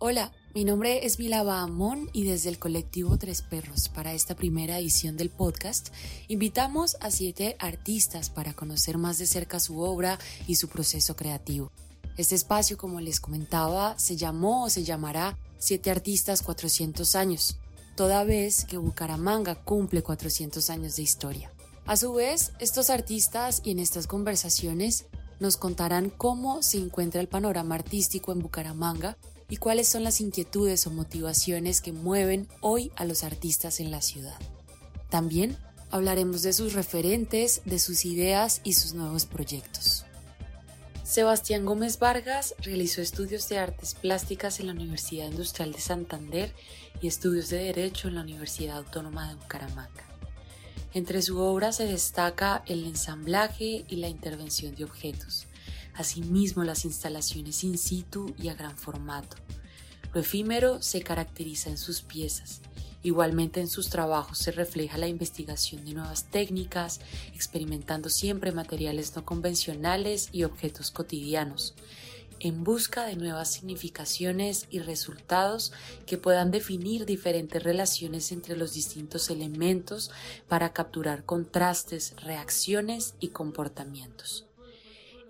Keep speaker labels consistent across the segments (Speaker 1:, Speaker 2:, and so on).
Speaker 1: Hola, mi nombre es Milava Amón y desde el colectivo Tres Perros para esta primera edición del podcast invitamos a siete artistas para conocer más de cerca su obra y su proceso creativo. Este espacio, como les comentaba, se llamó o se llamará Siete Artistas 400 años, toda vez que Bucaramanga cumple 400 años de historia. A su vez, estos artistas y en estas conversaciones nos contarán cómo se encuentra el panorama artístico en Bucaramanga y cuáles son las inquietudes o motivaciones que mueven hoy a los artistas en la ciudad. También hablaremos de sus referentes, de sus ideas y sus nuevos proyectos. Sebastián Gómez Vargas realizó estudios de artes plásticas en la Universidad Industrial de Santander y estudios de Derecho en la Universidad Autónoma de Bucaramanga. Entre su obra se destaca el ensamblaje y la intervención de objetos, asimismo las instalaciones in situ y a gran formato. Lo efímero se caracteriza en sus piezas. Igualmente en sus trabajos se refleja la investigación de nuevas técnicas, experimentando siempre materiales no convencionales y objetos cotidianos, en busca de nuevas significaciones y resultados que puedan definir diferentes relaciones entre los distintos elementos para capturar contrastes, reacciones y comportamientos.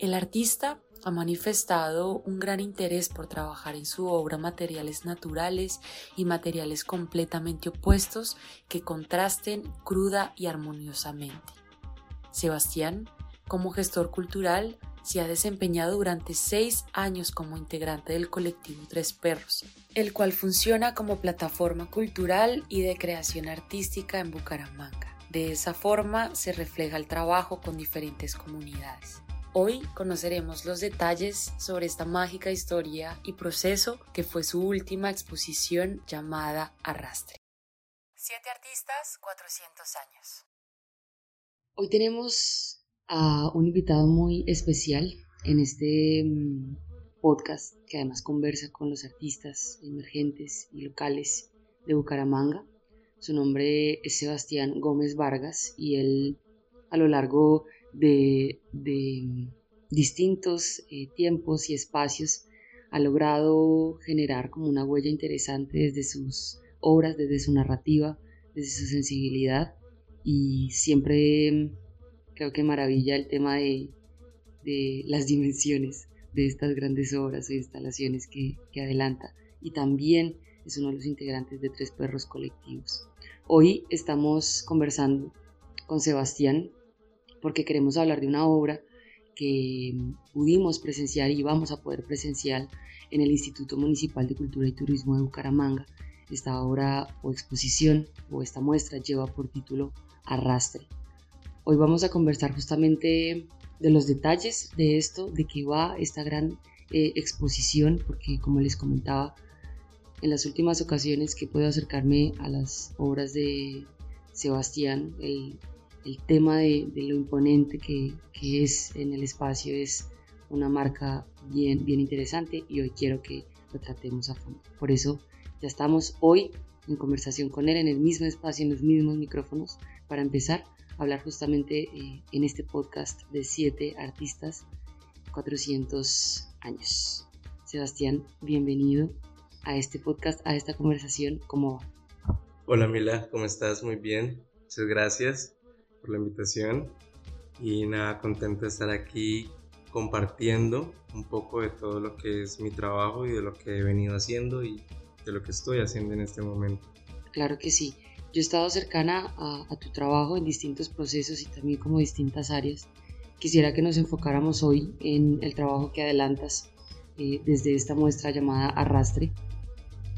Speaker 1: El artista ha manifestado un gran interés por trabajar en su obra materiales naturales y materiales completamente opuestos que contrasten cruda y armoniosamente. Sebastián, como gestor cultural, se ha desempeñado durante seis años como integrante del colectivo Tres Perros, el cual funciona como plataforma cultural y de creación artística en Bucaramanga. De esa forma se refleja el trabajo con diferentes comunidades. Hoy conoceremos los detalles sobre esta mágica historia y proceso que fue su última exposición llamada Arrastre. Siete artistas, 400 años. Hoy tenemos a un invitado muy especial en este mm, podcast que además conversa con los artistas emergentes y locales de Bucaramanga. Su nombre es Sebastián Gómez Vargas y él a lo largo de, distintos eh, tiempos y espacios, ha logrado generar como una huella interesante desde sus obras, desde su narrativa, desde su sensibilidad y siempre creo que maravilla el tema de, las dimensiones de estas grandes obras e instalaciones que adelanta y también es uno de los integrantes de Tres Perros Colectivos. Hoy estamos conversando con Sebastián porque queremos hablar de una obra que pudimos presenciar y vamos a poder presenciar en el Instituto Municipal de Cultura y Turismo de Bucaramanga. Esta obra o exposición o esta muestra lleva por título Arrastre. Hoy vamos a conversar justamente de los detalles de esto, de qué va esta gran eh, exposición, porque como les comentaba, en las últimas ocasiones que puedo acercarme a las obras de Sebastián, el el tema de, lo imponente que, es en el espacio es una marca bien, bien interesante y hoy quiero que lo tratemos a fondo. Por eso ya estamos hoy en conversación con él en el mismo espacio, en los mismos micrófonos, para empezar a hablar justamente eh, en este podcast de siete artistas, 400 años. Sebastián, bienvenido a este podcast, a esta conversación. ¿Cómo va?
Speaker 2: Hola Mila, ¿cómo estás? Muy bien, muchas gracias por la invitación y nada, contento de estar aquí compartiendo un poco de todo lo que es mi trabajo y de lo que he venido haciendo y de lo que estoy haciendo en este momento.
Speaker 1: Claro que sí. Yo he estado cercana a, tu trabajo en distintos procesos y también como distintas áreas. Quisiera que nos enfocáramos hoy en el trabajo que adelantas eh, desde esta muestra llamada Arrastre.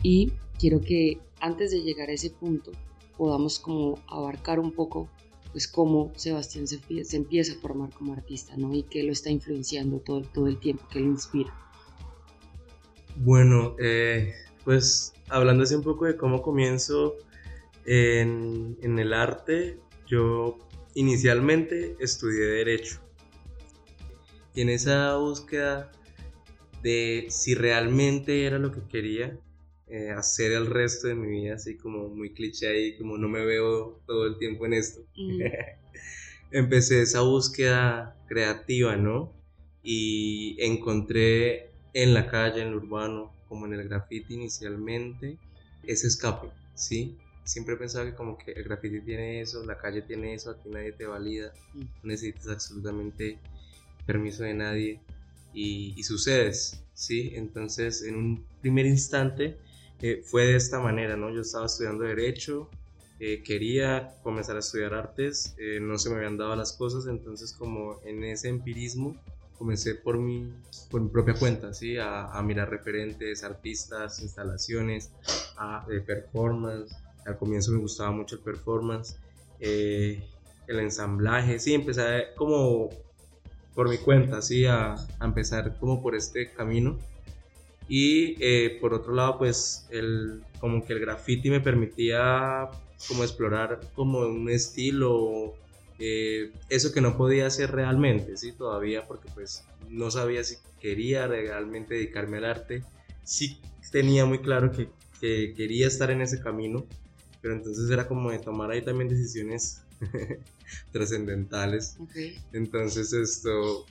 Speaker 1: Y quiero que antes de llegar a ese punto podamos como abarcar un poco pues cómo Sebastián se, empieza a formar como artista, ¿no? Y qué lo está influenciando todo, todo el tiempo, qué lo inspira.
Speaker 2: Bueno, eh, pues hablando así un poco de cómo comienzo en, en el arte, yo inicialmente estudié Derecho. Y en esa búsqueda de si realmente era lo que quería, eh, hacer el resto de mi vida, así como muy cliché ahí, como no me veo todo el tiempo en esto. Mm. Empecé esa búsqueda creativa, ¿no? Y encontré en la calle, en lo urbano, como en el graffiti inicialmente, ese escape, ¿sí? Siempre he pensado que como que el graffiti tiene eso, la calle tiene eso, a ti nadie te valida, mm. no necesitas absolutamente permiso de nadie y, y sucedes, ¿sí? Entonces, en un primer instante eh, fue de esta manera, ¿no? Yo estaba estudiando Derecho, eh, quería comenzar a estudiar artes, eh, no se me habían dado las cosas, entonces como en ese empirismo comencé por mi, por mi propia cuenta, ¿sí? A, a mirar referentes, artistas, instalaciones, a, performance. Al comienzo me gustaba mucho el performance, el ensamblaje, sí, empecé como por mi cuenta, ¿sí? A, a empezar como por este camino y eh, por otro lado, pues el, como que el graffiti me permitía como explorar como un estilo, eh, eso que no podía hacer realmente, ¿sí? Todavía porque pues no sabía si quería realmente dedicarme al arte. Sí tenía muy claro que, que quería estar en ese camino, pero entonces era como de tomar ahí también decisiones trascendentales. Entonces esto,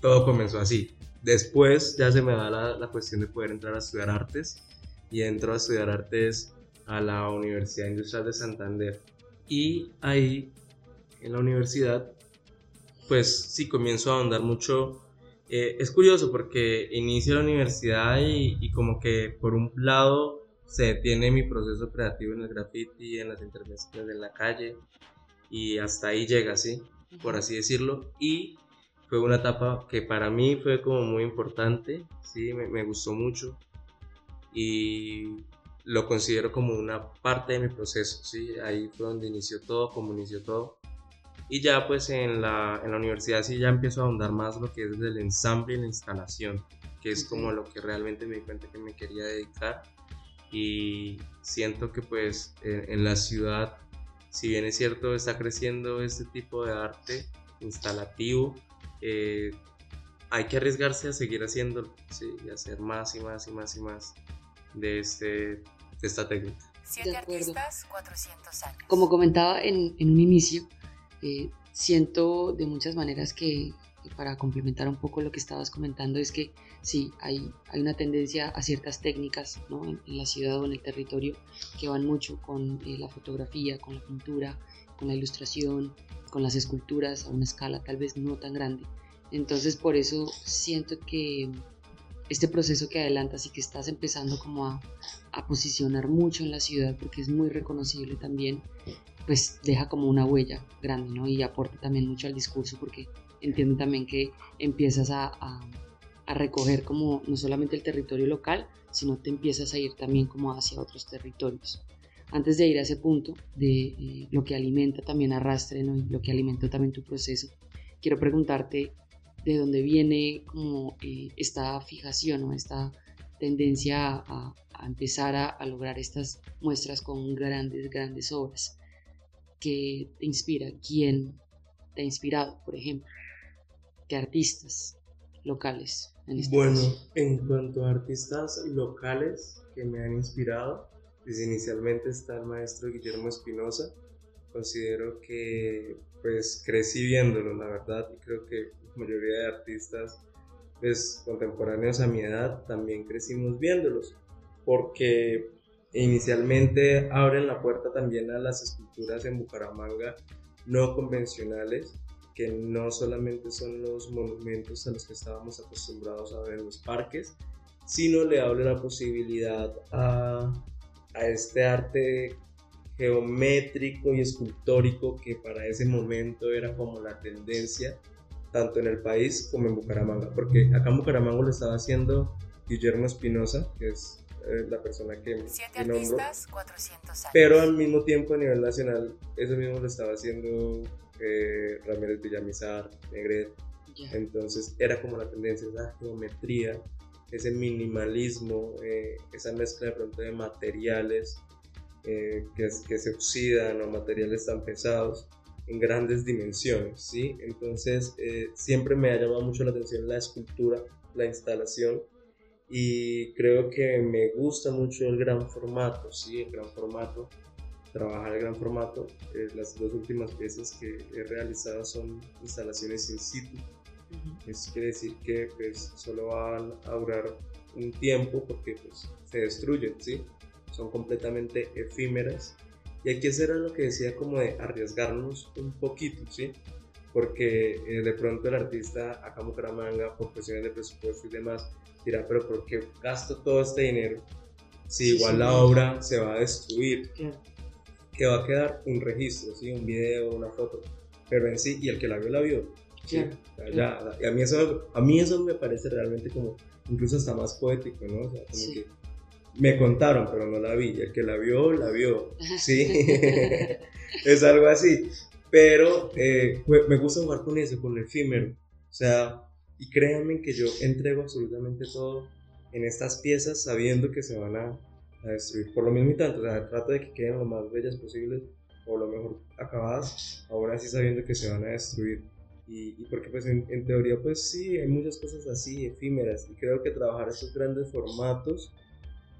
Speaker 2: todo comenzó así. Después ya se me da la, cuestión de poder entrar a estudiar artes y entro a estudiar artes a la Universidad Industrial de Santander. Y ahí, en la universidad, pues sí comienzo a ahondar mucho. Eh, es curioso porque inicio la universidad y, y, como que por un lado se detiene mi proceso creativo en el graffiti, en las intervenciones en la calle y hasta ahí llega, ¿sí? Por así decirlo. Y fue una etapa que para mí fue como muy importante, sí, me, gustó mucho y lo considero como una parte de mi proceso, sí, ahí fue donde inició todo, como inició todo. Y ya pues en la, en la universidad sí ya empiezo a ahondar más lo que es el ensamble y la instalación, que es como lo que realmente me di cuenta que me quería dedicar. Y siento que pues en, en la ciudad, si bien es cierto, está creciendo este tipo de arte instalativo, eh, hay que arriesgarse a seguir haciéndolo, ¿sí? y hacer más y más y más y más de, este, de esta técnica.
Speaker 1: Siete artistas, 400 años. Como comentaba en, en un inicio, eh, siento de muchas maneras que, para complementar un poco lo que estabas comentando, es que sí, hay, hay una tendencia a ciertas técnicas ¿no? en, la ciudad o en el territorio que van mucho con eh, la fotografía, con la pintura, con la ilustración, con las esculturas a una escala tal vez no tan grande. Entonces por eso siento que este proceso que adelantas y que estás empezando como a, posicionar mucho en la ciudad porque es muy reconocible también, pues deja como una huella grande, ¿no? Y aporta también mucho al discurso porque entiendo también que empiezas a, a, a, recoger como no solamente el territorio local, sino te empiezas a ir también como hacia otros territorios antes de ir a ese punto de eh, lo que alimenta también arrastre y lo que alimenta también tu proceso, quiero preguntarte de dónde viene como eh, esta fijación o esta tendencia a, empezar a, lograr estas muestras con grandes, grandes obras. ¿Qué te inspira? ¿Quién te ha inspirado, por ejemplo? ¿Qué artistas locales?
Speaker 2: En este bueno, en cuanto a artistas locales que me han inspirado, pues inicialmente está el maestro Guillermo Espinosa. Considero que pues crecí viéndolo, la verdad, y creo que la mayoría de artistas pues contemporáneos a mi edad también crecimos viéndolos, porque inicialmente abren la puerta también a las esculturas en Bucaramanga no convencionales, que no solamente son los monumentos a los que estábamos acostumbrados a ver en los parques, sino le abre la posibilidad a a este arte geométrico y escultórico que para ese momento era como la tendencia tanto en el país como en Bucaramanga, porque acá en Bucaramanga lo estaba haciendo Guillermo Espinosa, que es eh, la persona que,
Speaker 1: Siete nombro, artistas, 400 años.
Speaker 2: pero al mismo tiempo a nivel nacional eso mismo lo estaba haciendo eh, Ramírez Villamizar, Negret, entonces era como la tendencia, esa geometría ese minimalismo, eh, esa mezcla de pronto de materiales eh, que, que, se oxidan o materiales tan pesados en grandes dimensiones, ¿sí? Entonces eh, siempre me ha llamado mucho la atención la escultura, la instalación y creo que me gusta mucho el gran formato, ¿sí? El gran formato, trabajar el gran formato. las dos últimas piezas que he realizado son instalaciones in situ Eso quiere decir que pues, solo van a durar un tiempo porque pues, se destruyen, ¿sí? Son completamente efímeras. Y hay que hacer lo que decía como de arriesgarnos un poquito, ¿sí? Porque eh, de pronto el artista acá en Bucaramanga, por cuestiones de presupuesto y demás, dirá, pero ¿por qué gasto todo este dinero si igual la obra se va a destruir? Que va a quedar un registro, ¿sí? Un video, una foto. Pero en sí, y el que la vio, la vio. ¿Sí? A mí, eso, a mí eso me parece realmente como incluso hasta más poético, ¿no? O sea, como que me contaron, pero no la vi. Y el que la vio, la vio. Sí, es algo así. Pero eh, me gusta jugar con eso, con el efímero. O sea, y créanme que yo entrego absolutamente todo en estas piezas sabiendo que se van a, a destruir. Por lo mismo y tanto, o sea, trato de que queden lo más bellas posibles o lo mejor acabadas, ahora sí sabiendo que se van a destruir. Y, porque pues en, en, teoría pues sí, hay muchas cosas así, efímeras, y creo que trabajar esos grandes formatos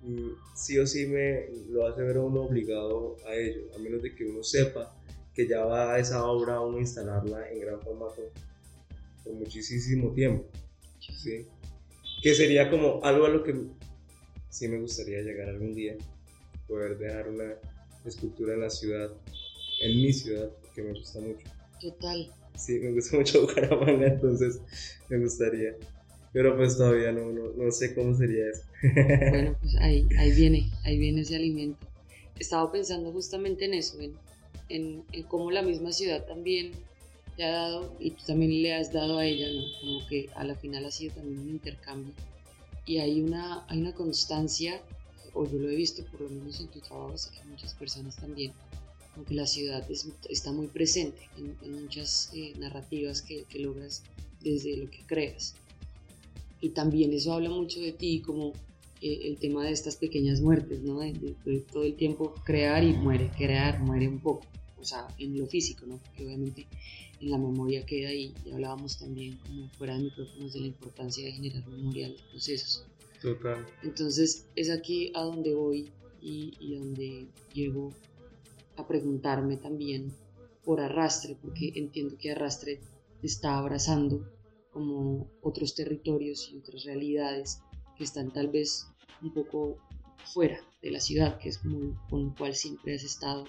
Speaker 2: mm, sí o sí me lo hace ver a uno obligado a ello, a menos de que uno sepa que ya va a esa obra a uno instalarla en gran formato por muchísimo tiempo, ¿sí? Que sería como algo a lo que sí me gustaría llegar algún día, poder dejar una escultura en la ciudad, en mi ciudad, porque me gusta mucho.
Speaker 1: Total.
Speaker 2: Sí, me gusta mucho Bucaramanga, entonces me gustaría. Pero pues todavía no, no, no sé cómo sería eso.
Speaker 1: Bueno, pues ahí, ahí viene, ahí viene ese alimento. Estaba pensando justamente en eso, en, en, en cómo la misma ciudad también le ha dado, y tú también le has dado a ella, ¿no? Como que a la final ha sido también un intercambio. Y hay una, hay una constancia, o yo lo he visto por lo menos en tu trabajo, sé que muchas personas también, aunque la ciudad está muy presente en, muchas eh, narrativas que, logras desde lo que creas. Y también eso habla mucho de ti, como eh, el tema de estas pequeñas muertes, ¿no? De, todo el tiempo crear y muere, crear, muere un poco, o sea, en lo físico, ¿no? Porque obviamente en la memoria queda ahí, y hablábamos también como fuera de micrófonos de la importancia de generar memoria de los procesos.
Speaker 2: Total.
Speaker 1: Entonces es aquí a donde voy y, y donde llego a preguntarme también por arrastre, porque entiendo que arrastre está abrazando como otros territorios y otras realidades que están tal vez un poco fuera de la ciudad, que es como con el cual siempre has estado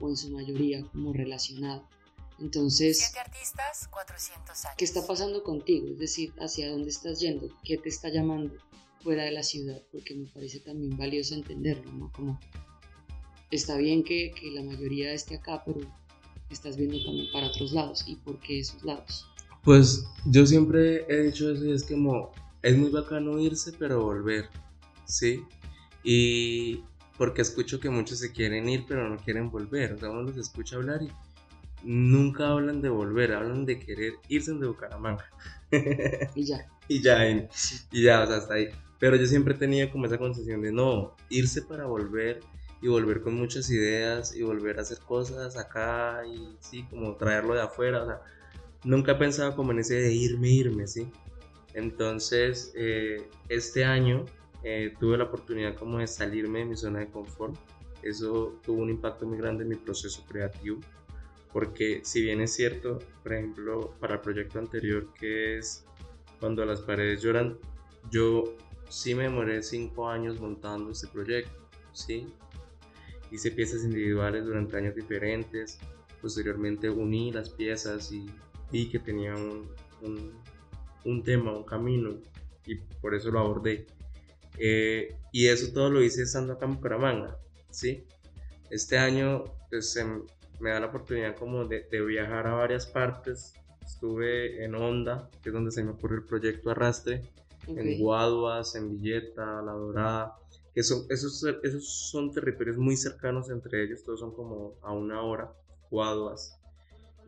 Speaker 1: o en su mayoría como relacionado. Entonces,
Speaker 3: artistas, 400 años.
Speaker 1: ¿qué está pasando contigo? Es decir, ¿hacia dónde estás yendo? ¿Qué te está llamando fuera de la ciudad? Porque me parece también valioso entenderlo, ¿no? Como está bien que, que, la mayoría esté acá, pero estás viendo también para otros lados. ¿Y por qué esos lados?
Speaker 2: Pues yo siempre he dicho eso y es como, es muy bacano irse, pero volver, ¿sí? Y porque escucho que muchos se quieren ir, pero no quieren volver. O sea, uno los escucha hablar y nunca hablan de volver, hablan de querer irse de Bucaramanga.
Speaker 1: y ya.
Speaker 2: y ya, y ya, o sea, hasta ahí. Pero yo siempre tenía como esa concepción de no, irse para volver y volver con muchas ideas y volver a hacer cosas acá y sí, como traerlo de afuera. O sea, nunca he pensado como en ese de irme, irme, ¿sí? Entonces, eh, este año eh, tuve la oportunidad como de salirme de mi zona de confort. Eso tuvo un impacto muy grande en mi proceso creativo, porque si bien es cierto, por ejemplo, para el proyecto anterior que es Cuando las paredes lloran, yo sí me demoré cinco años montando este proyecto, ¿sí? Hice piezas individuales durante años diferentes, posteriormente uní las piezas y vi que tenía un, un, tema, un camino y por eso lo abordé. Eh, y eso todo lo hice estando acá en Bucaramanga, ¿sí? Este año pues, me da la oportunidad como de, de, viajar a varias partes. Estuve en Honda, que es donde se me ocurrió el proyecto Arrastre, en Guaduas, en Villeta, La Dorada, que son, esos, esos son territorios muy cercanos entre ellos, todos son como a una hora, Guaduas.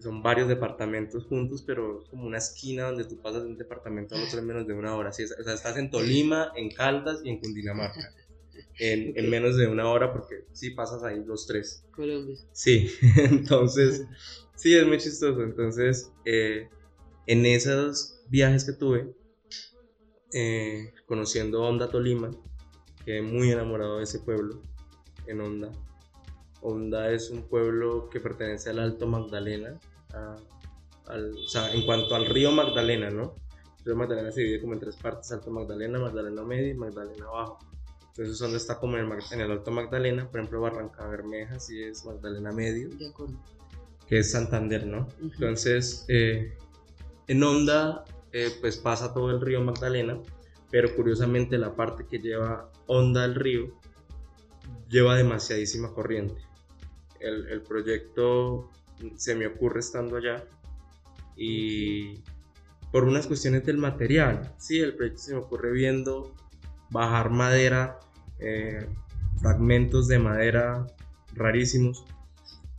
Speaker 2: Son varios departamentos juntos, pero es como una esquina donde tú pasas de un departamento a otro en menos de una hora. ¿sí? O sea, estás en Tolima, en Caldas y en Cundinamarca. En, en, menos de una hora porque sí pasas ahí los tres.
Speaker 1: Colombia.
Speaker 2: Sí, entonces, sí, es muy chistoso. Entonces, eh, en esos viajes que tuve, eh, conociendo Honda Tolima, quedé muy enamorado de ese pueblo, en Honda. Honda es un pueblo que pertenece al Alto Magdalena, a, o sea, en cuanto al río Magdalena, ¿no? El río Magdalena se divide como en tres partes, Alto Magdalena, Magdalena Medio y Magdalena Bajo. Entonces, donde está como en el, Alto Magdalena, por ejemplo, Barranca Bermeja, sí es Magdalena Medio.
Speaker 1: De acuerdo.
Speaker 2: Que es Santander, ¿no? Entonces, eh, en Onda, eh, pues pasa todo el río Magdalena, pero curiosamente la parte que lleva Onda al río lleva demasiadísima corriente. El, el proyecto se me ocurre estando allá y por unas cuestiones del material, sí, el proyecto se me ocurre viendo bajar madera, eh, fragmentos de madera rarísimos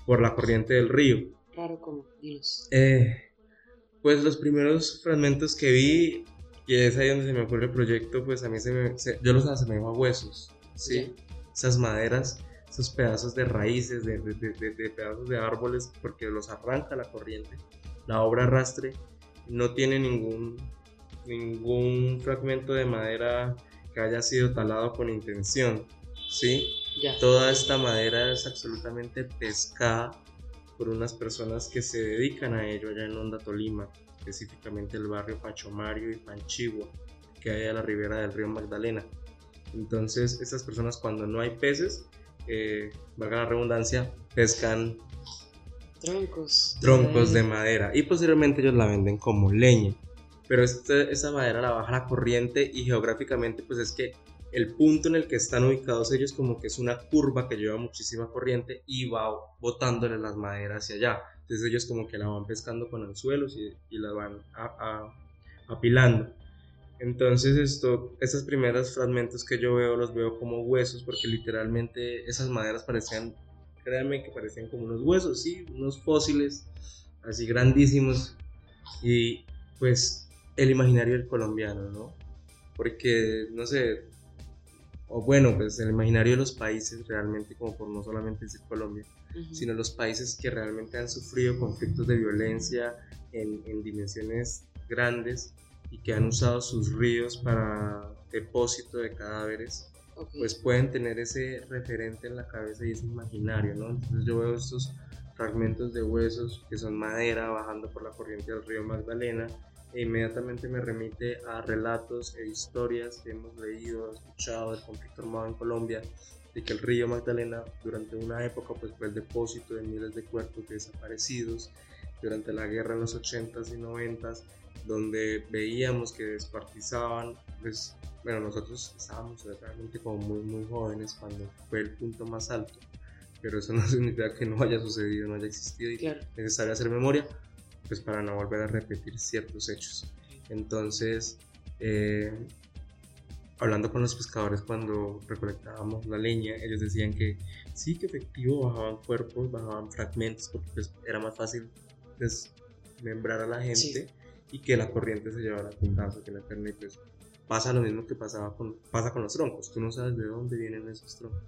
Speaker 2: por la corriente del río.
Speaker 1: Claro, como,
Speaker 2: eh, pues los primeros fragmentos que vi, y es ahí donde se me ocurre el proyecto, pues a mí se me, yo los asemejo a huesos, ¿sí? Esas maderas, esos pedazos de raíces, de, de, de, pedazos de árboles, porque los arranca la corriente. La obra arrastre no tiene ningún, ningún fragmento de madera que haya sido talado con intención, ¿sí? Toda esta madera es absolutamente pescada por unas personas que se dedican a ello allá en Honda, Tolima, específicamente el barrio Pachomario y Panchigua, que hay a la ribera del río Magdalena. Entonces, estas personas cuando no hay peces, eh, valga la redundancia, pescan
Speaker 1: troncos,
Speaker 2: troncos de madera y posteriormente ellos la venden como leña. Pero este, esa madera la baja la corriente y geográficamente pues es que el punto en el que están ubicados ellos como que es una curva que lleva muchísima corriente y va botándole las maderas hacia allá. Entonces ellos como que la van pescando con anzuelos y, y la van apilando. Entonces esto, estos primeros fragmentos que yo veo los veo como huesos porque literalmente esas maderas parecían, créanme que parecían como unos huesos, sí, unos fósiles así grandísimos y pues el imaginario del colombiano, ¿no? Porque, no sé, o bueno, pues el imaginario de los países realmente, como por no solamente decir Colombia, sino los países que realmente han sufrido conflictos de violencia en, en, dimensiones grandes y que han usado sus ríos para depósito de cadáveres, pues pueden tener ese referente en la cabeza y ese imaginario, ¿no? Entonces yo veo estos fragmentos de huesos que son madera bajando por la corriente del río Magdalena e inmediatamente me remite a relatos e historias que hemos leído, escuchado del conflicto armado en Colombia, de que el río Magdalena durante una época pues, fue el depósito de miles de cuerpos desaparecidos, durante la guerra en los 80s y 90s, donde veíamos que despartizaban, pues, bueno, nosotros estábamos realmente como muy, muy jóvenes cuando fue el punto más alto, pero eso no significa que no haya sucedido, no haya existido y es necesario hacer memoria, pues para no volver a repetir ciertos hechos. Entonces, eh, hablando con los pescadores cuando recolectábamos la leña, ellos decían que sí, que efectivo bajaban cuerpos, bajaban fragmentos, porque pues, era más fácil desmembrar a la gente y que la corriente se llevara a puntazo, que la carne pues pasa lo mismo que pasaba con, pasa con los troncos, tú no sabes de dónde vienen esos troncos,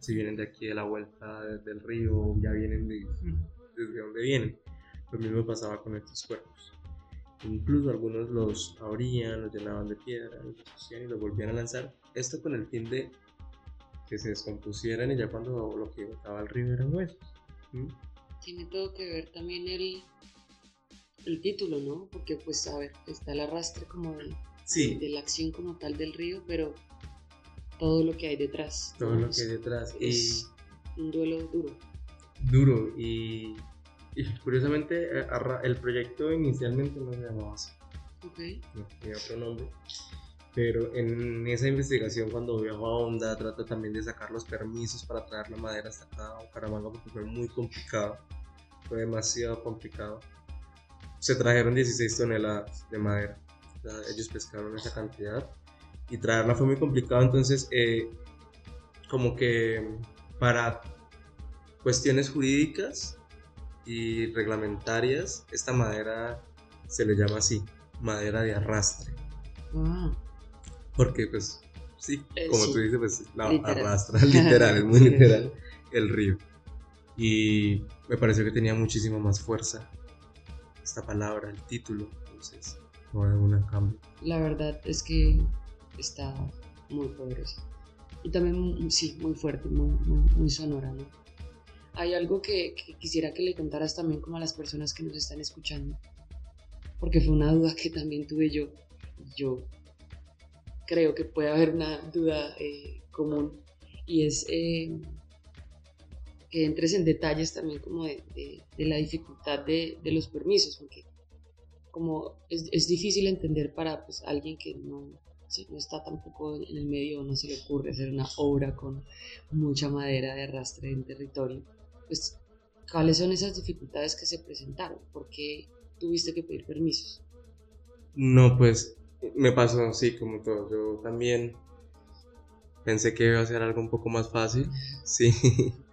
Speaker 2: si vienen de aquí de la vuelta del río, ya vienen de, desde dónde vienen. Lo mismo pasaba con estos cuerpos. Incluso algunos los abrían, los llenaban de piedra, los y los volvían a lanzar. Esto con el fin de que se descompusieran y ya cuando lo que botaba al río eran huesos.
Speaker 1: Tiene todo que ver también el, el título, ¿no? Porque pues a ver, está el arrastre como de, de la acción como tal del río, pero todo lo que hay detrás.
Speaker 2: Todo lo que hay detrás.
Speaker 1: Es un duelo duro.
Speaker 2: Duro y y curiosamente, eh, el proyecto inicialmente no se llamaba así.
Speaker 1: Okay.
Speaker 2: tenía otro nombre. Pero en esa investigación, cuando viajó a Honda, trata también de sacar los permisos para traer la madera hasta acá a Bucaramanga porque fue muy complicado. Fue demasiado complicado. Se trajeron 16 toneladas de madera. ellos pescaron esa cantidad y traerla fue muy complicado. Entonces, eh, como que para cuestiones jurídicas y reglamentarias, esta madera se le llama así, madera de arrastre.
Speaker 1: Ah.
Speaker 2: Porque pues sí, eh, como tú dices, pues la arrastra literal, es muy literal el río. Y me pareció que tenía muchísimo más fuerza esta palabra, el título, entonces no hay una cambio.
Speaker 1: La verdad es que está muy poderosa. Y también, sí, muy fuerte, muy, muy, muy sonora, ¿no? Hay algo que, quisiera que le contaras también como a las personas que nos están escuchando, porque fue una duda que también tuve yo. Yo creo que puede haber una duda eh, común. Y es eh, que entres en detalles también como de, la dificultad de, los permisos, porque como es, difícil entender para pues, alguien que no, no está tampoco en el medio no se le ocurre hacer una obra con mucha madera de arrastre en territorio, pues cuáles son esas dificultades que se presentaron, por qué tuviste que pedir permisos.
Speaker 2: No, pues me pasó así como todo. Yo también pensé que iba a ser algo un poco más fácil. Sí.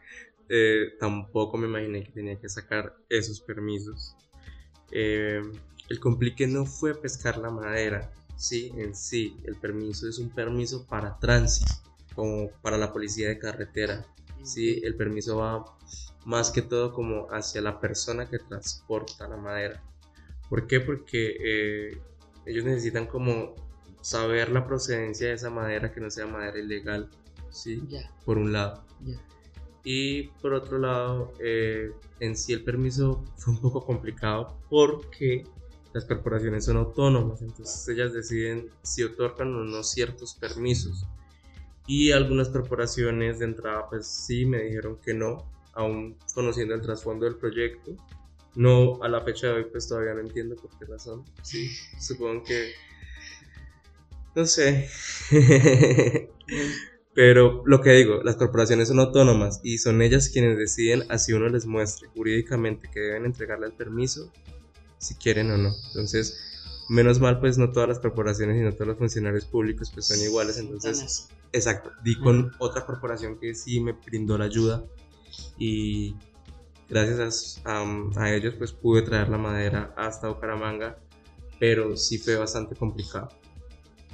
Speaker 2: Eh, tampoco me imaginé que tenía que sacar esos permisos. Eh, el complique no fue pescar la madera, sí, en sí. El permiso es un permiso para tránsito, como para la policía de carretera. Sí, el permiso va más que todo como hacia la persona que transporta la madera. ¿Por qué? Porque eh, ellos necesitan como saber la procedencia de esa madera que no sea madera ilegal, ¿sí?
Speaker 1: Ya,
Speaker 2: Por un lado.
Speaker 1: ya.
Speaker 2: Y por otro lado, eh, en sí el permiso fue un poco complicado porque las corporaciones son autónomas, entonces ellas deciden si otorgan o no ciertos permisos. Y algunas corporaciones de entrada pues sí me dijeron que no, aún conociendo el trasfondo del proyecto. No, a la fecha de hoy pues todavía no entiendo por qué razón. Sí, supongo que... No sé. Pero lo que digo, las corporaciones son autónomas y son ellas quienes deciden así uno les muestre jurídicamente que deben entregarle el permiso, si quieren o no. Entonces, menos mal, pues no todas las corporaciones y no todos los funcionarios públicos pues son iguales. Entonces, exacto, di con otra corporación que sí me brindó la ayuda y gracias a, a- a ellos pues pude traer la madera hasta Bucaramanga, pero sí fue bastante complicado.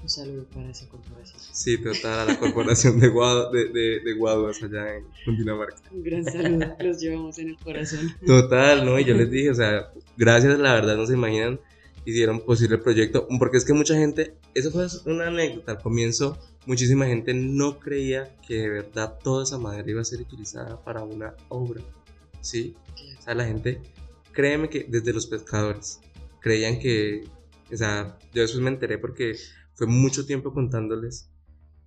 Speaker 1: Un saludo para esa corporación.
Speaker 2: Sí, total, a la corporación de, Guadu- de, de, de Guaduas allá en Cundinamarca.
Speaker 1: Un gran saludo, los llevamos en el corazón.
Speaker 2: Total, ¿no? Y yo les dije, o sea, gracias, la verdad, no se imaginan, hicieron posible el proyecto, porque es que mucha gente, eso fue una anécdota, al comienzo, muchísima gente no creía que de verdad toda esa madera iba a ser utilizada para una obra, ¿sí? O sea, la gente, créeme que desde los pescadores, creían que, o sea, yo después me enteré porque fue mucho tiempo contándoles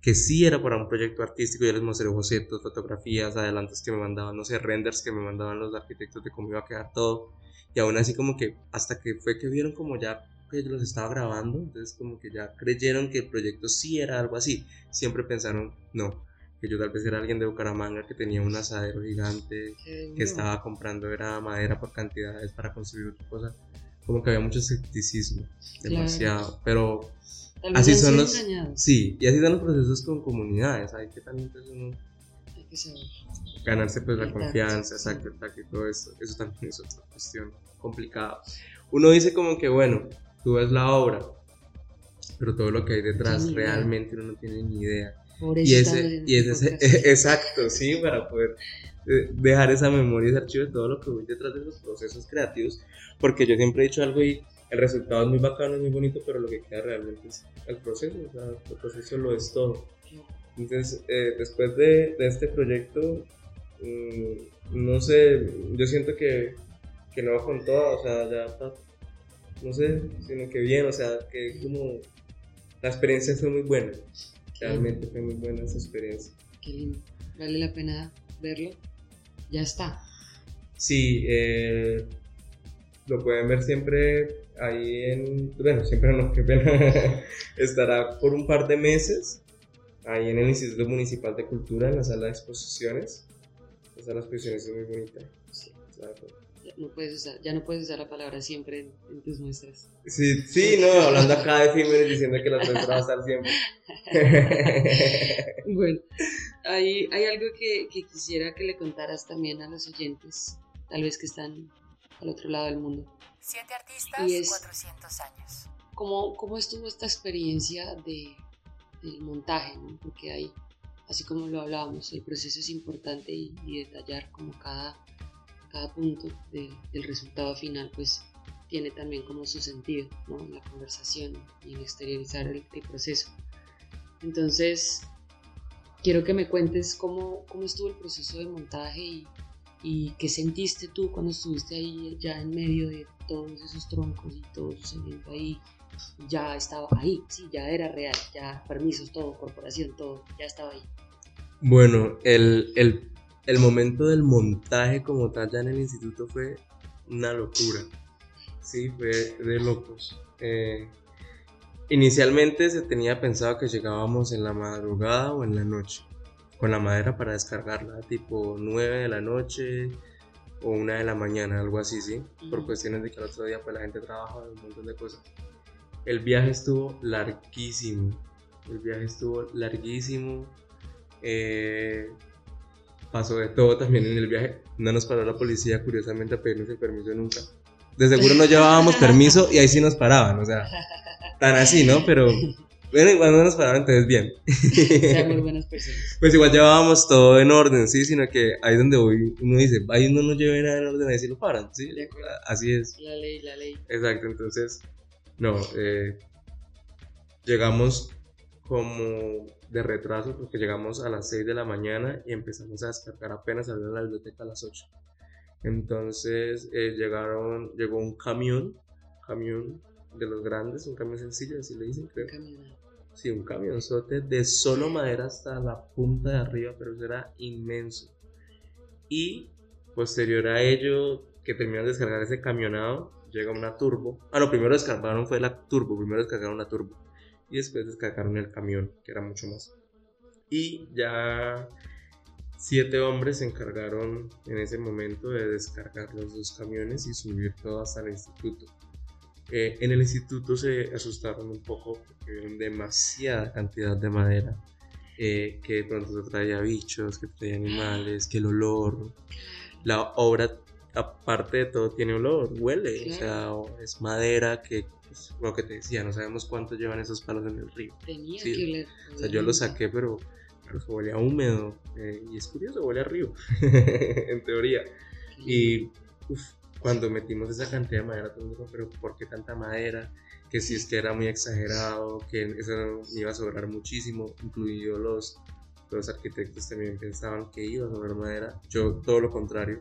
Speaker 2: que sí era para un proyecto artístico, yo les mostré bocetos, fotografías, adelantos que me mandaban, no sé, renders que me mandaban los arquitectos de cómo iba a quedar todo, y aún así como que hasta que fue que vieron como ya que yo los estaba grabando, entonces como que ya creyeron que el proyecto sí era algo así, siempre pensaron, no, que yo tal vez era alguien de Bucaramanga que tenía un asadero gigante, que estaba comprando era madera por cantidades para construir otra cosa, como que había mucho escepticismo,
Speaker 1: Claro.
Speaker 2: demasiado, pero
Speaker 1: Tal vez
Speaker 2: así son los-
Speaker 1: engañados.
Speaker 2: sí, y así son los procesos con comunidades, hay que también pues, uno
Speaker 1: Hay que saber.
Speaker 2: ganarse pues la confianza, exacto, el tacto y todo eso, eso también es otra cuestión complicada. Uno dice como que bueno, tú ves la obra, pero todo lo que hay detrás realmente uno no tiene ni idea.
Speaker 1: Por eso
Speaker 2: Y ese, y ese,
Speaker 1: podcast.
Speaker 2: exacto, sí, para poder eh, dejar esa memoria, ese archivo de todo lo que voy detrás de los procesos creativos, porque yo siempre he dicho algo y el resultado es muy bacano, es muy bonito, pero lo que queda realmente es el proceso, o sea, el proceso lo es todo. Entonces, eh, después de, de este proyecto, mm, no sé, yo siento que, que no va con todo, o sea, ya está, no sé, sino que bien, o sea, que como la experiencia fue muy buena, realmente fue muy buena esa experiencia.
Speaker 1: Qué lindo. Vale la pena verlo. Ya está.
Speaker 2: Sí, eh, lo pueden ver siempre ahí en, bueno, siempre no, qué pena, estará por un par de meses ahí en el Instituto Municipal de Cultura, en la sala de exposiciones. La sala de exposiciones es muy bonita. Sí, claro.
Speaker 1: Ya no puedes usar, ya no puedes usar la palabra siempre en, en tus muestras.
Speaker 2: Sí, sí, no, hablando acá de y diciendo que la nuestra va a estar siempre.
Speaker 1: Bueno, hay, hay algo que, que quisiera que le contaras también a los oyentes, tal vez que están al otro lado del mundo.
Speaker 3: Siete artistas,
Speaker 1: Y es-
Speaker 3: 400 años.
Speaker 1: ¿Cómo, cómo estuvo esta experiencia de, del montaje? ¿no? Porque hay, así como lo hablábamos, el proceso es importante y, y detallar como cada, cada punto de- del resultado final, pues tiene también como su sentido, ¿no? En la conversación y en exteriorizar el, el proceso. Entonces, quiero que me cuentes cómo, cómo estuvo el proceso de montaje y, ¿Y qué sentiste tú cuando estuviste ahí ya en medio de todos esos troncos y todo sucediendo ahí? Ya estaba ahí, sí, ya era real, ya permisos, todo, corporación, todo, ya estaba ahí.
Speaker 2: Bueno, el, el, el momento del montaje como tal ya en el instituto fue una locura. Sí, fue de locos. Eh, inicialmente se tenía pensado que llegábamos en la madrugada o en la noche con la madera para descargarla, tipo 9 de la noche o 1 de la mañana, algo así, ¿sí? Por cuestiones de que el otro día pues la gente trabaja un montón de cosas. El viaje estuvo larguísimo, el viaje estuvo larguísimo, eh, pasó de todo también en el viaje, no nos paró la policía curiosamente a pedirnos el permiso nunca. De seguro no llevábamos permiso y ahí sí nos paraban, o sea, tan así, ¿no? Pero bueno, igual no nos pararon, entonces bien.
Speaker 1: muy buenas personas.
Speaker 2: Pues igual llevábamos todo en orden, sí, sino que ahí donde voy, uno dice, ahí uno no lleve nada en orden, ahí sí lo paran, sí. Así es.
Speaker 1: La ley, la ley.
Speaker 2: Exacto, entonces, no, eh, llegamos como de retraso porque llegamos a las 6 de la mañana y empezamos a descargar apenas a la biblioteca a las 8. Entonces eh, llegaron, llegó un camión, camión de los grandes, un camión sencillo, así le dicen, creo. Sí, un camionzote de solo madera hasta la punta de arriba, pero eso era inmenso. Y posterior a ello, que terminan de descargar ese camionado, llega una turbo. Ah, no, primero descargaron fue la turbo, primero descargaron la turbo. Y después descargaron el camión, que era mucho más. Y ya siete hombres se encargaron en ese momento de descargar los dos camiones y subir todo hasta el instituto. Eh, en el instituto se asustaron un poco porque vieron demasiada cantidad de madera, eh, que de pronto traía bichos, que traía animales, que el olor, la obra aparte de todo tiene olor, huele, o sea, es madera que, pues, lo que te decía, no sabemos cuánto llevan esos palos en el río.
Speaker 1: Tenía que oler.
Speaker 2: O sea, yo lo saqué, pero, pero huele a húmedo, eh, y es curioso, huele a río, en teoría. Y, uff, cuando metimos esa cantidad de madera, todo el mundo pero ¿por qué tanta madera? Que si es que era muy exagerado, que eso iba a sobrar muchísimo, incluido los, los arquitectos también pensaban que iba a sobrar madera. Yo todo lo contrario,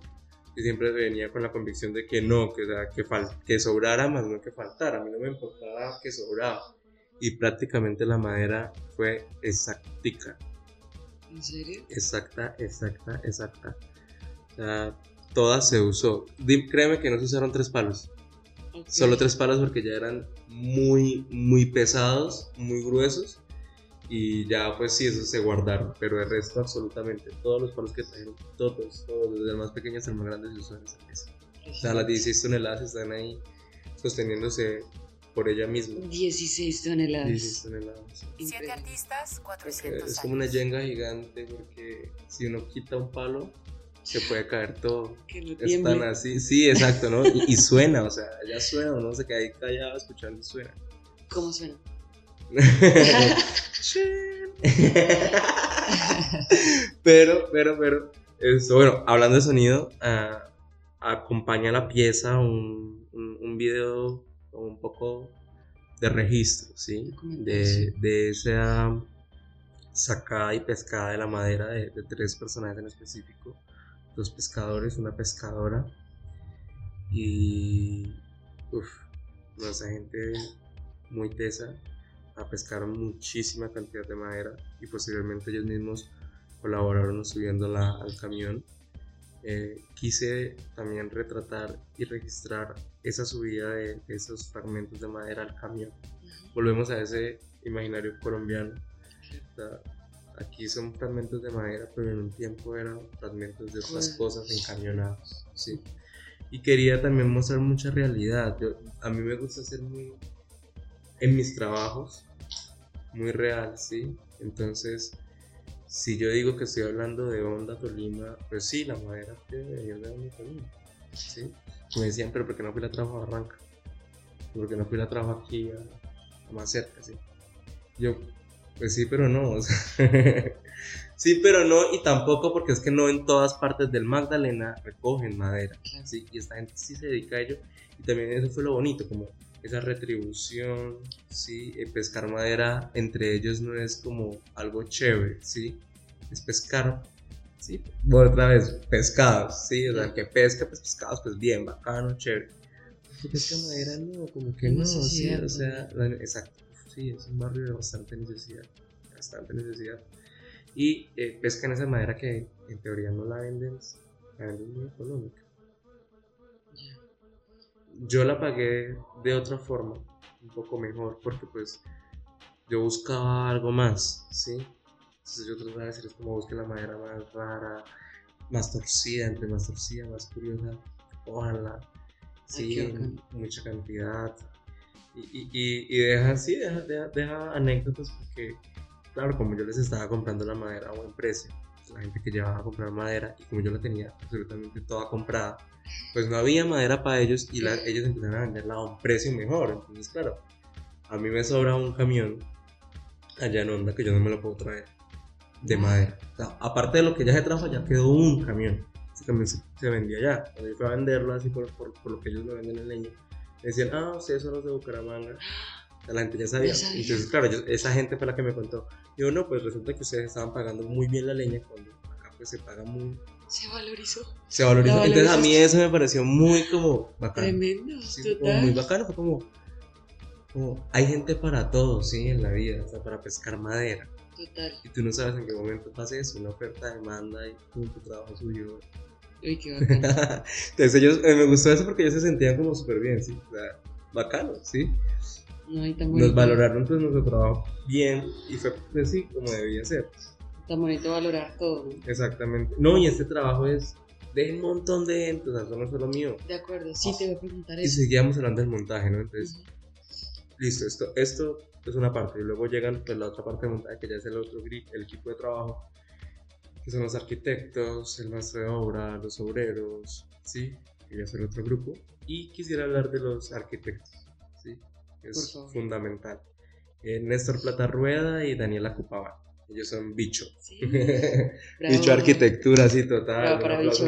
Speaker 2: y siempre venía con la convicción de que no, que, que, que sobrara más no que faltara, a mí no me importaba que sobraba. Y prácticamente la madera fue exactica.
Speaker 1: ¿En serio?
Speaker 2: Exacta, exacta, exacta. O sea, todas se usó. Créeme que no se usaron tres palos. Solo tres palos porque ya eran muy, muy pesados, muy gruesos. Y ya pues sí, esos se guardaron. Pero el resto absolutamente, todos los palos que trajeron, todos, todos, desde el más pequeño hasta el más grande se usaron esa pieza. O sea, las 16 toneladas están ahí sosteniéndose por ella misma.
Speaker 1: 16 toneladas.
Speaker 2: 16 toneladas.
Speaker 3: Siete artistas, 400
Speaker 2: Es como una yenga gigante porque si uno quita un palo, se puede caer todo.
Speaker 1: Que no
Speaker 2: Están así, sí, exacto, ¿no? Y, suena, o sea, ya suena, ¿no? Se queda ahí callado escuchando suena.
Speaker 1: ¿Cómo suena?
Speaker 2: pero, pero, pero, esto, bueno, hablando de sonido, uh, acompaña la pieza un, un, un, video un poco de registro, ¿sí? De, de esa sacada y pescada de la madera de, de tres personajes en específico. Dos pescadores, una pescadora. Y uff, esa gente muy tesa a pescar muchísima cantidad de madera y posteriormente ellos mismos colaboraron subiéndola al camión. Eh, quise también retratar y registrar esa subida de, esos fragmentos de madera al camión. Volvemos a ese imaginario colombiano. Aquí son fragmentos de madera, pero en un tiempo eran fragmentos de otras cosas encañonados, ¿sí? Y quería también mostrar mucha realidad. a mí me gusta ser muy, en mis trabajos, muy real, ¿sí? Entonces, si yo digo que estoy hablando de Honda Tolima, pues sí, la madera venir de Honda Tolima, ¿sí? Me decían, pero ¿por qué no fui la trabajo a Barranca? ¿Por qué no fui la trabajo aquí a, a más cerca, ¿sí? Yo, pues sí, pero no. sí, pero no, y tampoco porque es que no en todas partes del Magdalena recogen madera. ¿sí? Y esta gente sí se dedica a ello. Y también eso fue lo bonito, como esa retribución, ¿sí? Eh, pescar madera entre ellos no es como algo chévere, ¿sí? Es pescar Sí, otra vez, pescados, sí, o sea, el que pesca, pues pescados, pues bien, bacano, chévere. ¿Qué pesca madera? No, como que no, sí, o sea, exacto, sí, es un barrio de bastante necesidad, bastante necesidad. Y eh, pescan esa madera que en teoría no la venden, la venden muy económica. Yo la pagué de otra forma, un poco mejor, porque pues yo buscaba algo más, ¿sí? Entonces yo trataba de decir, es como busque la madera más rara, más torcida, entre más torcida, más curiosa, ojalá, sí, mucha cantidad. Y, y, y, deja así, deja, deja, anécdotas porque, claro, como yo les estaba comprando la madera a buen precio, la gente que llevaba a comprar madera y como yo la tenía absolutamente toda comprada, pues no había madera para ellos y ellos empezaron a venderla a un precio mejor. Entonces, claro, a mí me sobra un camión allá en Onda que yo no me lo puedo traer de madera. aparte de lo que ya se trajo, ya quedó un camión. Ese camión se, vendía ya. Cuando yo fui a venderlo así por, por, por, lo que ellos me venden en leña, me decían, ah, ustedes son los de Bucaramanga. La gente ya sabía. Entonces, claro, esa gente fue la que me contó. Yo, no, pues resulta que ustedes estaban pagando muy bien la leña cuando acá pues se paga muy...
Speaker 1: Se valorizó.
Speaker 2: Se valorizó. Entonces a mí eso me pareció muy como
Speaker 1: bacano. Tremendo, total.
Speaker 2: muy bacano, fue como, como, hay gente para todo, sí, en la vida, o sea, para pescar madera
Speaker 1: Total.
Speaker 2: Y tú no sabes en qué momento pasa eso, una oferta, demanda y tu trabajo suyo.
Speaker 1: Uy, qué bacano.
Speaker 2: Entonces ellos, eh, me gustó eso porque ellos se sentían como súper bien, ¿sí? O sea, bacano, ¿sí?
Speaker 1: No, y tan
Speaker 2: Nos valoraron pues nuestro trabajo bien y fue pues, sí, como debía ser.
Speaker 1: Tan bonito valorar todo, ¿no?
Speaker 2: Exactamente. No, y este trabajo es de un montón de gente, o sea, eso no es solo mío.
Speaker 1: De acuerdo, sí, te voy a preguntar eso.
Speaker 2: Y seguíamos hablando del montaje, ¿no? Entonces, listo, esto, esto es una parte. Y luego llegan pues, la otra parte de montaje, que ya es el otro el equipo de trabajo, que son los arquitectos, el maestro de obra, los obreros, ¿sí? Que ya es el otro grupo. Y quisiera hablar de los arquitectos. Es fundamental. Eh, Néstor Plata Rueda y Daniela Cupaba. Ellos son bicho. bicho arquitectura, sí, total.
Speaker 1: para, ellos,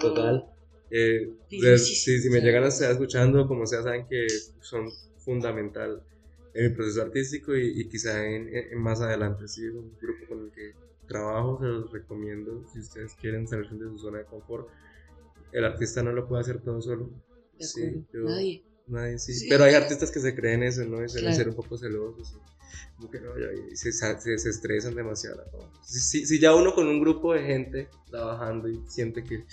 Speaker 2: total. Eh, si, si me llegan a estar escuchando, como sea, saben que son fundamental en mi proceso artístico y, quizá en, más adelante. Sí, es un grupo con el que trabajo, se los recomiendo si ustedes quieren salir de su zona de confort. El artista no lo puede hacer todo solo.
Speaker 1: sí, nadie.
Speaker 2: Nadie, sí. Pero hay artistas que se creen eso, ¿no? Y suelen ser un poco celosos. Como que no, y se, se, se, estresan demasiado. Si, si, ya uno con un grupo de gente trabajando y siente que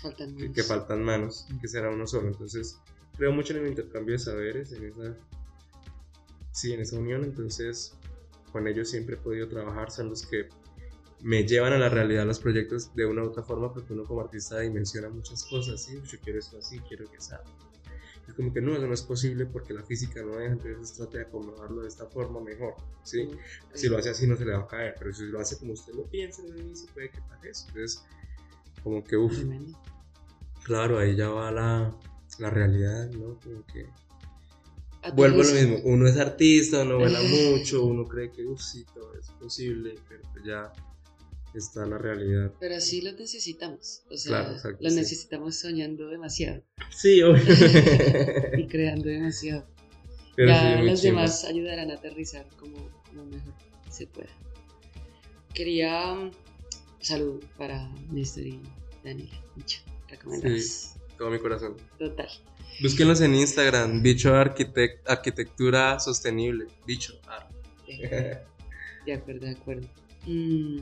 Speaker 1: faltan
Speaker 2: que, que, faltan manos, que será uno solo. Entonces, creo mucho en el intercambio de saberes, en esa sí, en esa unión, entonces con ellos siempre he podido trabajar, son los que me llevan a la realidad los proyectos de una u otra forma, porque uno como artista dimensiona muchas cosas, ¿sí? Yo quiero esto así, quiero que sea. Es como que no, eso no es posible porque la física no deja, entonces trata de acomodarlo de esta forma mejor, ¿sí? Si lo hace así no se le va a caer, pero si lo hace como usted lo piensa en el inicio puede que pase eso. Entonces, como que, uff, claro, ahí ya va la, la realidad, ¿no? Como que Vuelvo a lo mismo, uno es artista, uno vuela mucho, uno cree que sí, todo es posible, pero pues ya está la realidad.
Speaker 1: Pero sí lo necesitamos, o sea, lo necesitamos soñando demasiado.
Speaker 2: Sí,
Speaker 1: y creando demasiado. ya los demás ayudarán a aterrizar como, mejor se pueda. Quería um, salud para Néstor y Daniela, mucho, recomendados.
Speaker 2: todo mi corazón.
Speaker 1: Total.
Speaker 2: Búsquenlos en Instagram, Bicho Arquitectura Sostenible. Bicho
Speaker 1: De acuerdo, de acuerdo. Mm,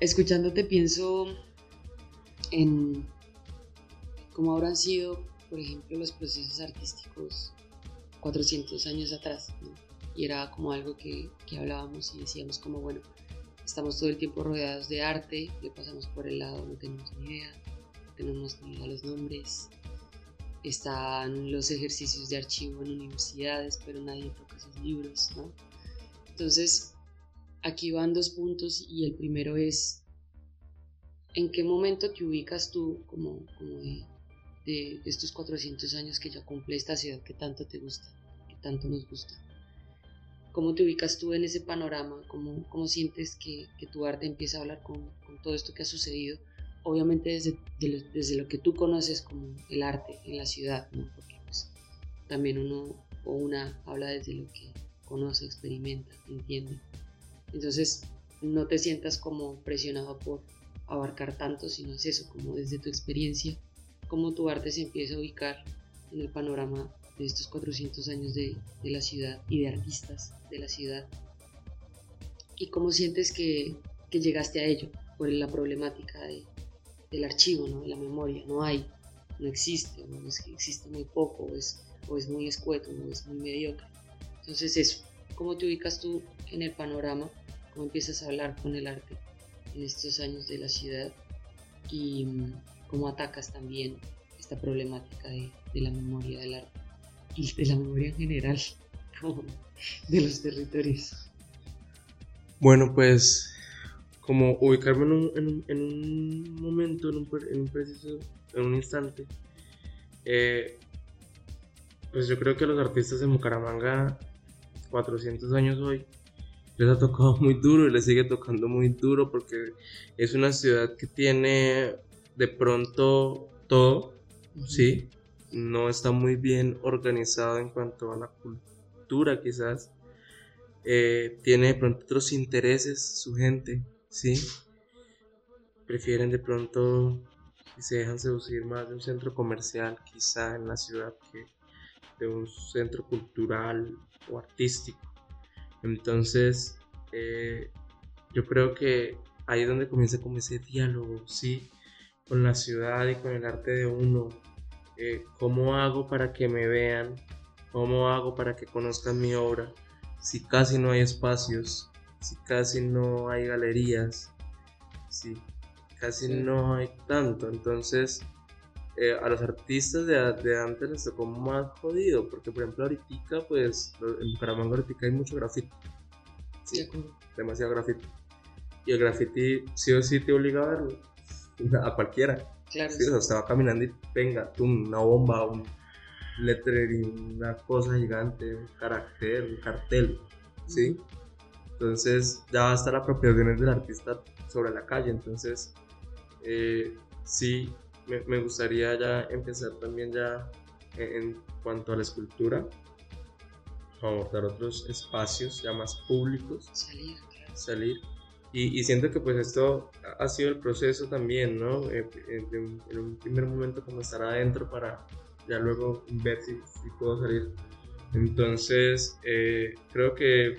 Speaker 1: escuchándote pienso en cómo habrán sido, por ejemplo, los procesos artísticos 400 años atrás. Y era como algo que, que hablábamos y decíamos como, bueno, estamos todo el tiempo rodeados de arte, le pasamos por el lado, no tenemos ni idea, no tenemos ni idea de los nombres, están los ejercicios de archivo en universidades, pero nadie toca esos libros, ¿no? Entonces, aquí van dos puntos y el primero es, ¿en qué momento te ubicas tú como, de, estos 400 años que ya cumple esta ciudad que tanto te gusta, que tanto nos gusta? ¿Cómo te ubicas tú en ese panorama? ¿Cómo, cómo sientes que, tu arte empieza a hablar con, todo esto que ha sucedido? obviamente desde, desde lo que tú conoces como el arte en la ciudad, ¿no? porque pues, también uno o una habla desde lo que conoce, experimenta, entiende. Entonces, no te sientas como presionado por abarcar tanto, sino es eso, como desde tu experiencia, cómo tu arte se empieza a ubicar en el panorama de estos 400 años de, la ciudad y de artistas de la ciudad. Y cómo sientes que, llegaste a ello por la problemática del archivo, ¿no? de la memoria. No hay, no existe, o es que existe muy poco, o es, o es muy escueto, o es muy mediocre. Entonces eso, ¿cómo te ubicas tú en el panorama? ¿Cómo empiezas a hablar con el arte en estos años de la ciudad? Y mm, cómo atacas también esta problemática de, la memoria del arte y de la memoria en general de los territorios.
Speaker 2: Bueno, pues como ubicarme en un, en un, en un momento, en un, en un, preciso, en un instante, eh, pues yo creo que los artistas de Bucaramanga, 400 años hoy, les ha tocado muy duro y les sigue tocando muy duro porque es una ciudad que tiene de pronto todo, ¿sí? No está muy bien organizado en cuanto a la cultura quizás. Eh, tiene de pronto otros intereses su gente, ¿sí? Prefieren de pronto y se dejan seducir más de un centro comercial quizá en la ciudad que de un centro cultural o artístico. Entonces, eh, yo creo que ahí es donde comienza como ese diálogo, ¿sí? Con la ciudad y con el arte de uno. Eh, ¿Cómo hago para que me vean? ¿Cómo hago para que conozcan mi obra? si casi no hay espacios, si casi no hay galerías, si casi no hay tanto. Entonces, eh, a los artistas de, de, antes les tocó más jodido, porque por ejemplo ahorita, pues, en Bucaramanga ahorita hay mucho grafiti. Sí, demasiado grafiti. Y el grafiti sí o sí te obliga a verlo, a cualquiera. Claro. Sí, o sea, va caminando y venga, tú, una bomba, un lettering, una cosa gigante, un carácter, un cartel, ¿sí? Entonces ya va a estar apropiaciones del artista sobre la calle, entonces eh, sí, me, gustaría ya empezar también ya en, cuanto a la escultura, abordar otros espacios ya más públicos,
Speaker 1: salir,
Speaker 2: salir. Y, siento que pues esto ha sido el proceso también, ¿no? Eh, en, en un primer momento como estar adentro para ya luego ver si, puedo salir. Entonces, eh, creo que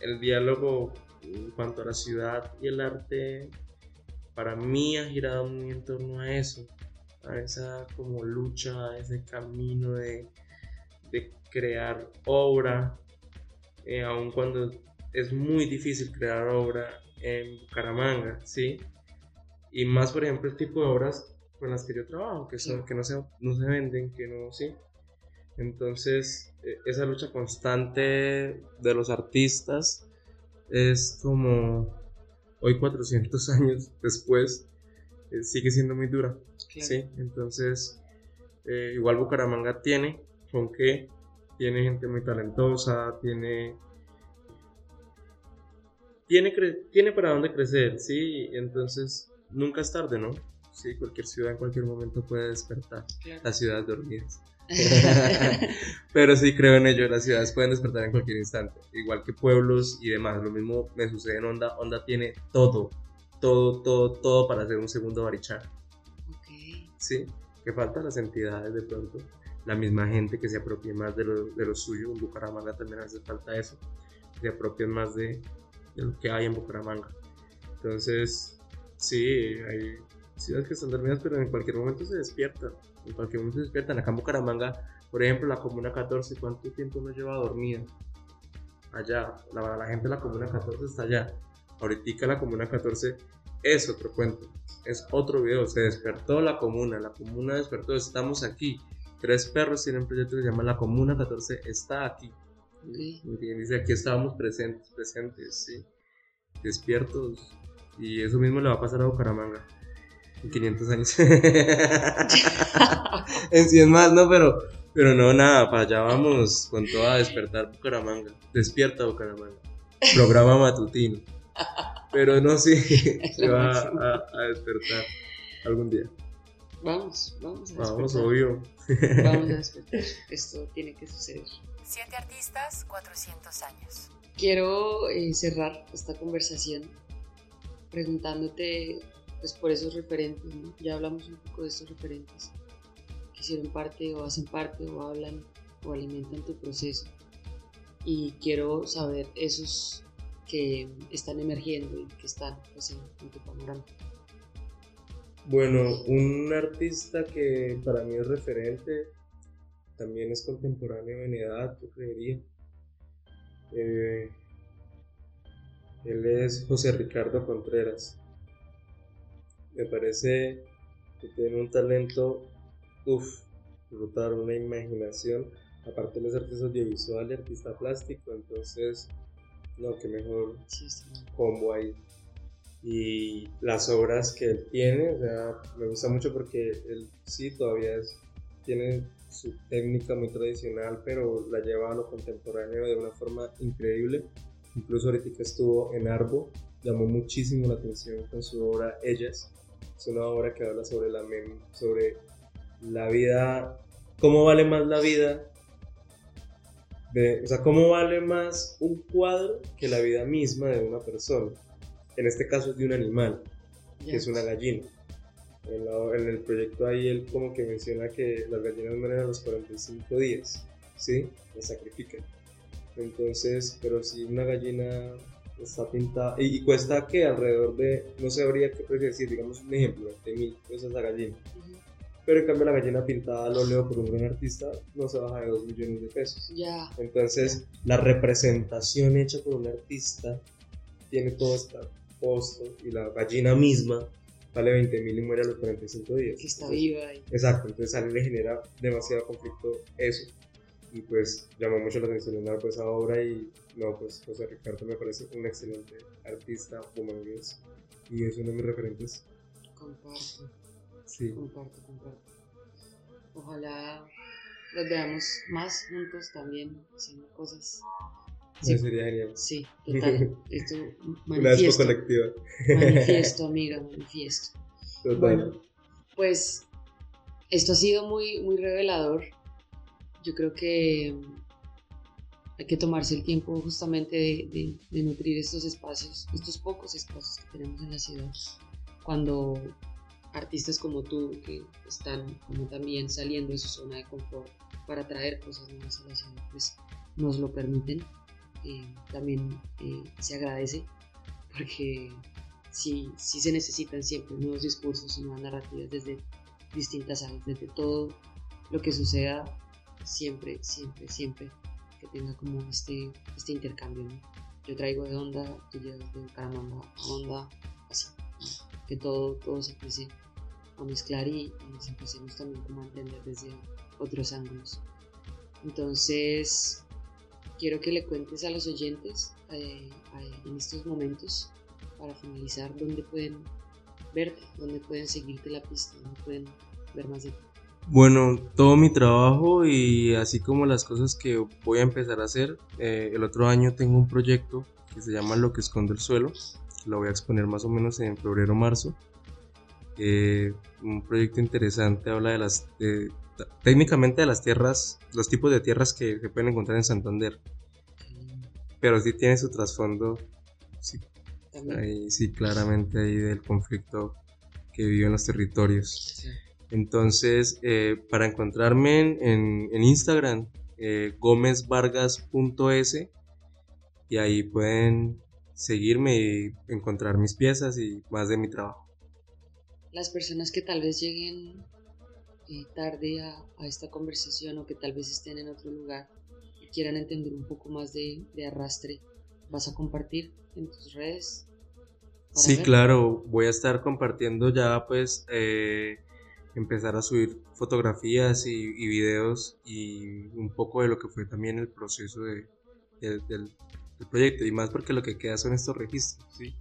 Speaker 2: el diálogo en cuanto a la ciudad y el arte, para mí ha girado muy en torno a eso, a esa como lucha, a ese camino de, de crear obra, eh, aun cuando es muy difícil crear obra en Bucaramanga, ¿sí? Y más, por ejemplo, el tipo de obras con las que yo trabajo, que, son, que no, se, no se venden, que no, sí. Entonces, e, esa lucha constante de los artistas es como hoy 400 años después, eh, sigue siendo muy dura. Sí, entonces, eh, igual Bucaramanga tiene con que tiene gente muy talentosa, tiene tiene, tiene para dónde crecer, sí, entonces nunca es tarde, ¿no? Sí, cualquier ciudad en cualquier momento puede despertar. Las ciudades dormidas. Pero sí creo en ello, las ciudades pueden despertar en cualquier instante, igual que pueblos y demás. Lo mismo me sucede en Onda. Onda tiene todo, todo, todo, todo para hacer un segundo Barichar. Sí, que falta las entidades de pronto, la misma gente que se apropie más de lo, de lo suyo. En Bucaramanga también hace falta eso, se apropien más de, de lo que hay en Bucaramanga. Entonces, sí, hay ciudades que están dormidas, pero en cualquier momento se despiertan. En cualquier momento se despiertan. Acá en Bucaramanga, por ejemplo, la Comuna 14, ¿cuánto tiempo nos lleva dormida? Allá, la, la gente de la Comuna 14 está allá. Ahorita la Comuna 14 es otro cuento, es otro video. Se despertó la Comuna, la Comuna despertó, estamos aquí. Tres perros tienen un proyecto que se llama La Comuna 14 está aquí. Y dice, aquí estábamos presentes, presentes, sí, despiertos. Y eso mismo le va a pasar a Bucaramanga 500 años. en 100 más, no, pero, pero no, nada, para allá vamos con toda a despertar Bucaramanga. Despierta Bucaramanga. Programa matutino. Pero no, sí, se va a, despertar algún día.
Speaker 1: Vamos, vamos a despertar.
Speaker 2: Vamos, obvio.
Speaker 1: Vamos a despertar. Esto tiene que suceder.
Speaker 3: Siete artistas, 400 años.
Speaker 1: quiero eh, cerrar esta conversación preguntándote pues por esos referentes. Ya hablamos un poco de estos referentes que hicieron parte o hacen parte o hablan o alimentan tu proceso. Y quiero saber esos que están emergiendo y que están pues, en, tu panorama.
Speaker 2: Bueno, un artista que para mí es referente, también es contemporáneo en edad, yo creería. Eh, él es José Ricardo Contreras. Me parece que tiene un talento, uff, brutal, una imaginación. Aparte, él es artista audiovisual y artista plástico, entonces, no, que mejor combo ahí. Y las obras que él tiene, o sea, me gusta mucho porque él sí todavía es, tiene su técnica muy tradicional, pero la lleva a lo contemporáneo de una forma increíble. Incluso ahorita que estuvo en Arbo, llamó muchísimo la atención con su obra Ellas. Es una obra que habla sobre la, sobre la vida, cómo vale más la vida, de, o sea, cómo vale más un cuadro que la vida misma de una persona. En este caso es de un animal, que es una gallina. En, el proyecto ahí él como que menciona que las gallinas mueren a los 45 días, ¿sí? Las sacrifican. Entonces, pero si una gallina está pintada y, cuesta que alrededor de, no sabría qué precio decir, digamos un ejemplo, 20 mil pesos la gallina. Pero en cambio la gallina pintada al óleo por un gran artista no se baja de 2 millones de pesos.
Speaker 1: Ya.
Speaker 2: Entonces, la representación hecha por un artista tiene todo este costo y la gallina misma vale 20 mil y muere a los 45 días.
Speaker 1: Que está viva ahí.
Speaker 2: Exacto, entonces a él le genera demasiado conflicto eso y pues llamó mucho la atención pues, esa obra y no, pues José Ricardo me parece un excelente artista humanista y es uno de mis referentes.
Speaker 1: Comparto.
Speaker 2: Sí.
Speaker 1: Comparto, comparto. Ojalá los veamos más juntos también haciendo cosas.
Speaker 2: Sí, sería genial.
Speaker 1: Sí, total. Esto
Speaker 2: Una expo colectiva.
Speaker 1: Manifiesto, amiga, manifiesto.
Speaker 2: Total.
Speaker 1: Bueno, pues esto ha sido muy, muy revelador yo creo que hay que tomarse el tiempo justamente de, nutrir estos espacios, estos pocos espacios que tenemos en la ciudad, cuando artistas como tú, que están como también saliendo de su zona de confort para traer cosas nuevas a la ciudad, pues nos lo permiten. Eh, también eh, se agradece porque sí, sí se necesitan siempre nuevos discursos y nuevas narrativas desde distintas áreas, desde todo lo que suceda siempre, siempre, siempre que tenga como este, este intercambio. Yo traigo de onda, tú llevas de Caramamba a onda, así. Que todo, todo se empiece a mezclar y, nos empecemos también como a entender desde otros ángulos. Entonces, quiero que le cuentes a los oyentes eh, en estos momentos, para finalizar, dónde pueden verte, dónde pueden seguirte la pista, dónde pueden ver más de ti.
Speaker 2: Bueno, todo mi trabajo y así como las cosas que voy a empezar a hacer, eh, el otro año tengo un proyecto que se llama Lo que esconde el suelo, lo voy a exponer más o menos en febrero o marzo. Eh, un proyecto interesante, habla de las, técnicamente de las tierras, los tipos de tierras que se pueden encontrar en Santander, pero sí tiene su trasfondo, sí, sí, claramente ahí del conflicto que vive en los territorios. Sí. Entonces, eh, para encontrarme en, Instagram, eh, gómezvargas.es y ahí pueden seguirme y encontrar mis piezas y más de mi trabajo.
Speaker 1: Las personas que tal vez lleguen eh, tarde a, esta conversación o que tal vez estén en otro lugar y quieran entender un poco más de, arrastre, ¿vas a compartir en tus redes?
Speaker 2: Sí, claro, voy a estar compartiendo ya pues empezar a subir fotografías y, videos y un poco de lo que fue también el proceso de, del, proyecto y más porque lo que queda son estos registros, ¿sí?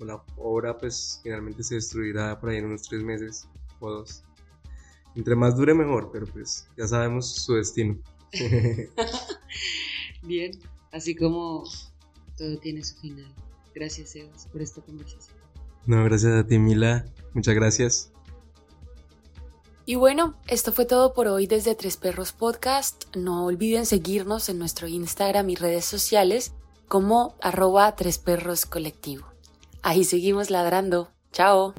Speaker 2: La obra pues finalmente se destruirá por ahí en unos tres meses o dos. Entre más dure mejor, pero pues ya sabemos su destino.
Speaker 1: Bien, así como todo tiene su final. Gracias, Evas, por esta conversación.
Speaker 2: No, gracias a ti, Mila. Muchas gracias.
Speaker 1: Y bueno, esto fue todo por hoy desde Tres Perros Podcast. No olviden seguirnos en nuestro Instagram y redes sociales
Speaker 4: como arroba tres perros colectivo. Ahí seguimos ladrando. Chao.